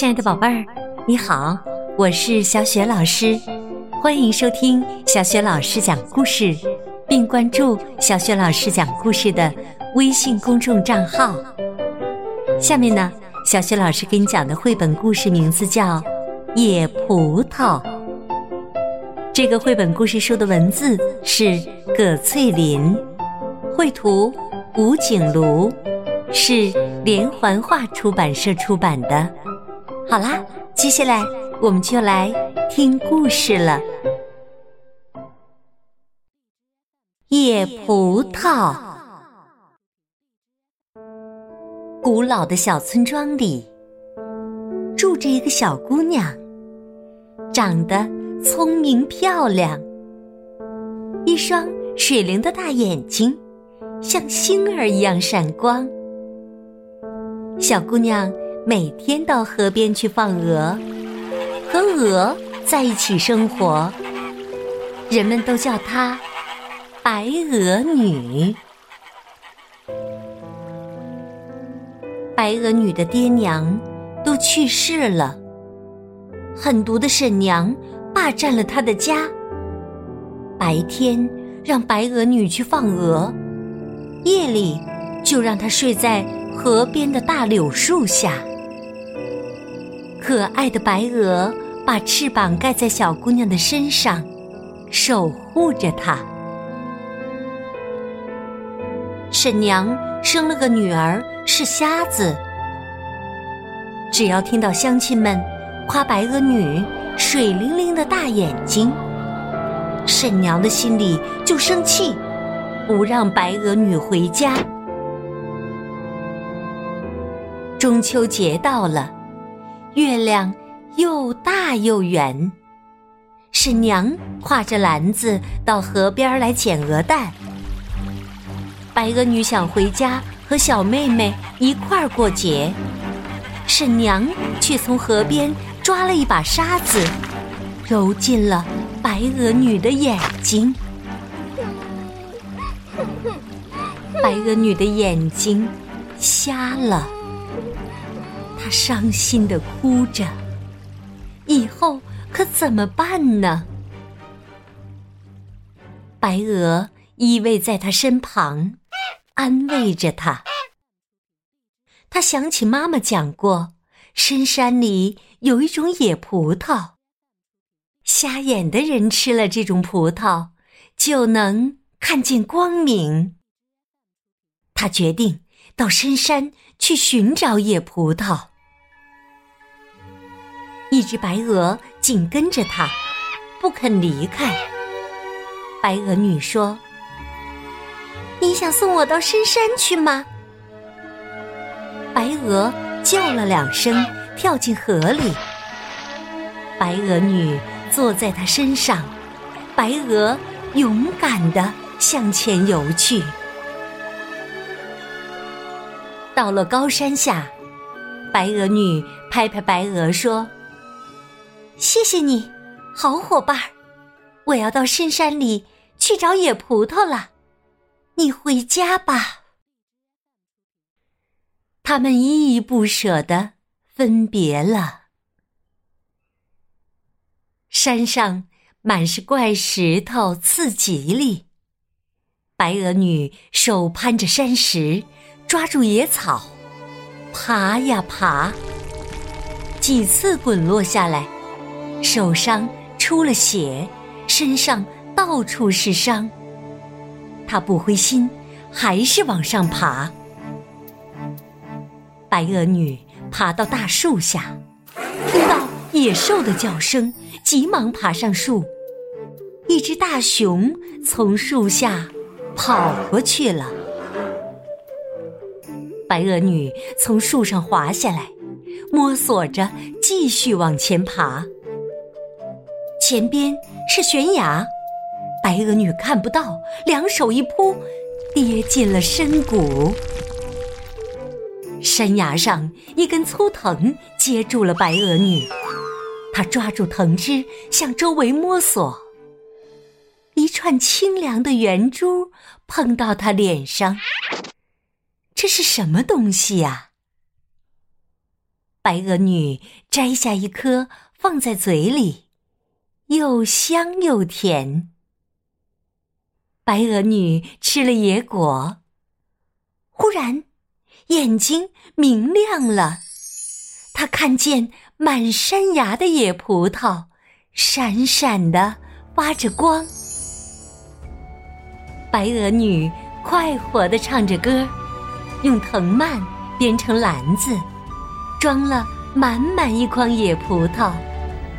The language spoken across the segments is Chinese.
亲爱的宝贝儿，你好，我是小雪老师，欢迎收听小雪老师讲故事，并关注小雪老师讲故事的微信公众账号。下面呢，小雪老师给你讲的绘本故事名字叫《野葡萄》。这个绘本故事书的文字是葛翠林，绘图吴景庐，是连环画出版社出版的。好啦，接下来我们就来听故事了。野葡萄。古老的小村庄里，住着一个小姑娘，长得聪明漂亮，一双水灵的大眼睛，像星儿一样闪光。小姑娘。每天到河边去放鹅，和鹅在一起生活。人们都叫她白鹅女。白鹅女的爹娘都去世了，狠毒的婶娘霸占了她的家。白天让白鹅女去放鹅，夜里就让她睡在河边的大柳树下。可爱的白鹅把翅膀盖在小姑娘的身上，守护着她。婶娘生了个女儿，是瞎子。只要听到乡亲们夸白鹅女水灵灵的大眼睛，婶娘的心里就生气，不让白鹅女回家。中秋节到了。月亮又大又圆，婶娘挎着篮子到河边来捡鹅蛋。白鹅女想回家和小妹妹一块儿过节，婶娘却从河边抓了一把沙子，揉进了白鹅女的眼睛。白鹅女的眼睛瞎了。伤心的哭着，以后可怎么办呢？白鹅依偎在他身旁，安慰着他。他想起妈妈讲过，深山里有一种野葡萄，瞎眼的人吃了这种葡萄，就能看见光明。他决定到深山去寻找野葡萄。一只白鹅紧跟着他，不肯离开。白鹅女说：“你想送我到深山去吗？”白鹅叫了两声，跳进河里。白鹅女坐在它身上，白鹅勇敢地向前游去。到了高山下，白鹅女拍拍白鹅说。谢谢你，好伙伴儿！我要到深山里去找野葡萄了，你回家吧。他们依依不舍的分别了。山上满是怪石头，刺吉利。白鹅女手攀着山石，抓住野草，爬呀爬，几次滚落下来。手上出了血，身上到处是伤。他不灰心，还是往上爬。白鹅女爬到大树下，听到野兽的叫声，急忙爬上树。一只大熊从树下跑过去了。白鹅女从树上滑下来，摸索着继续往前爬。前边是悬崖，白鹅女看不到，两手一扑，跌进了深谷。山崖上一根粗藤接住了白鹅女，她抓住藤枝向周围摸索。一串清凉的圆珠碰到她脸上，这是什么东西呀？白鹅女摘下一颗放在嘴里，又香又甜。白鹅女吃了野果，忽然眼睛明亮了，她看见满山崖的野葡萄，闪闪的发着光。白鹅女快活的唱着歌，用藤蔓编成篮子。装了满满一筐野葡萄，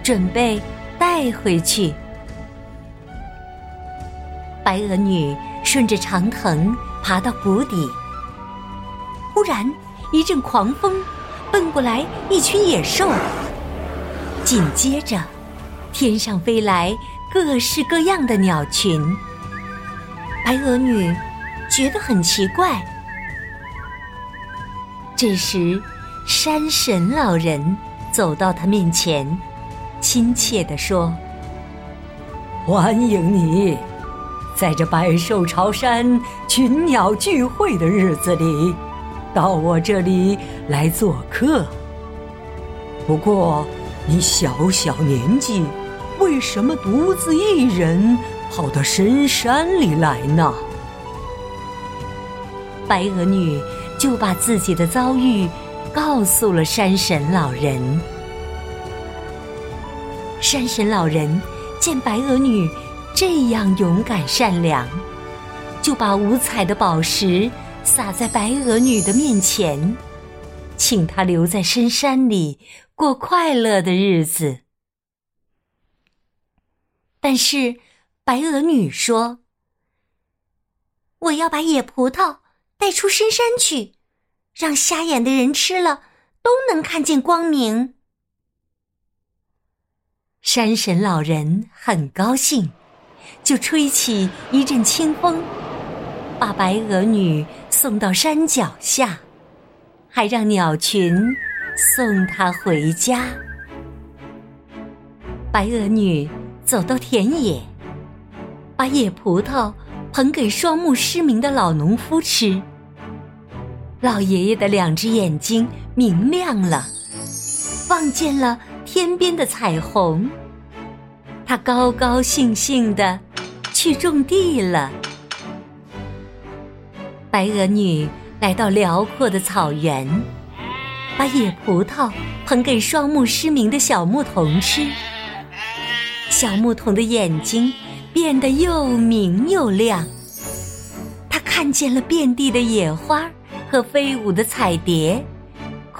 准备带回去。白鹅女顺着长藤爬到谷底，忽然一阵狂风，奔过来一群野兽。紧接着，天上飞来各式各样的鸟群。白鹅女觉得很奇怪。这时。山神老人走到他面前，亲切地说：“欢迎你，在这百兽朝山、群鸟聚会的日子里，到我这里来做客。不过，你小小年纪，为什么独自一人跑到深山里来呢？”白鹅女就把自己的遭遇。告诉了山神老人。山神老人见白鹅女这样勇敢善良，就把五彩的宝石撒在白鹅女的面前，请她留在深山里过快乐的日子。但是白鹅女说：“我要把野葡萄带出深山去。”让瞎眼的人吃了都能看见光明。山神老人很高兴，就吹起一阵清风，把白鹅女送到山脚下，还让鸟群送她回家。白鹅女走到田野，把野葡萄捧给双目失明的老农夫吃。老爷爷的两只眼睛明亮了，望见了天边的彩虹。他高高兴兴的去种地了。白鹅女来到辽阔的草原，把野葡萄捧给双目失明的小牧童吃。小牧童的眼睛变得又明又亮，他看见了遍地的野花。和飞舞的彩蝶，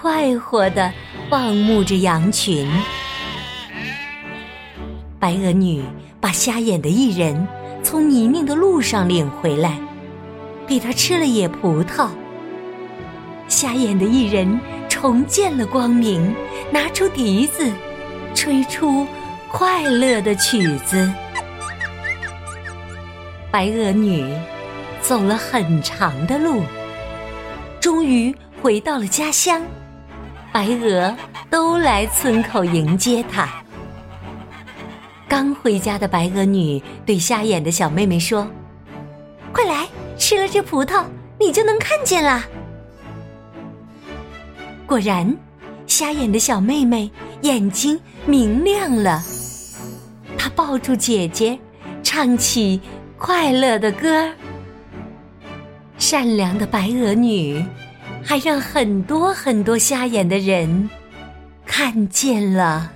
快活的望慕着羊群。白鹅女把瞎眼的艺人从泥泞的路上领回来，给他吃了野葡萄。瞎眼的艺人重见了光明，拿出笛子，吹出快乐的曲子。白鹅女走了很长的路。终于回到了家乡，白鹅都来村口迎接她。刚回家的白鹅女对瞎眼的小妹妹说：“快来，吃了这葡萄，你就能看见啦。”果然，瞎眼的小妹妹眼睛明亮了，她抱住姐姐，唱起快乐的歌。善良的白鹅女，还让很多很多瞎眼的人看见了。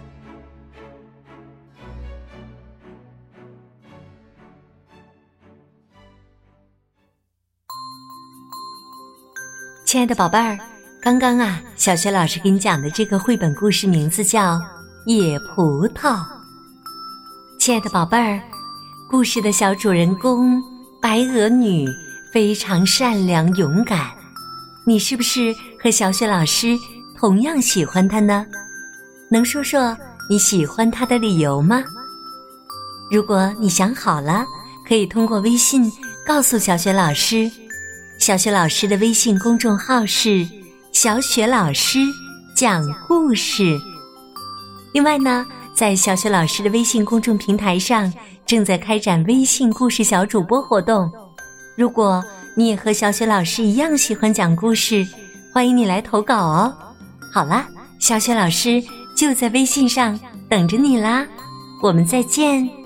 亲爱的宝贝儿，刚刚啊，小学老师给你讲的这个绘本故事名字叫《野葡萄》。亲爱的宝贝儿，故事的小主人公白鹅女。非常善良勇敢，你是不是和小雪老师同样喜欢他呢？能说说你喜欢他的理由吗？如果你想好了，可以通过微信告诉小雪老师。小雪老师的微信公众号是“小雪老师讲故事”。另外呢，在小雪老师的微信公众平台上，正在开展微信故事小主播活动。如果你也和小雪老师一样喜欢讲故事，欢迎你来投稿哦。好啦，小雪老师就在微信上等着你啦，我们再见。